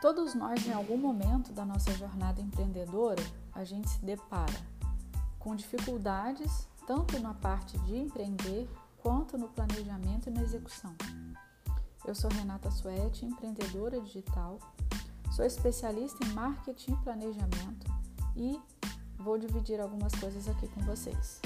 Todos nós, em algum momento da nossa jornada empreendedora, a gente se depara com dificuldades tanto na parte de empreender quanto no planejamento e na execução. Eu sou Renata Suete, empreendedora digital, sou especialista em marketing e planejamento e vou dividir algumas coisas aqui com vocês.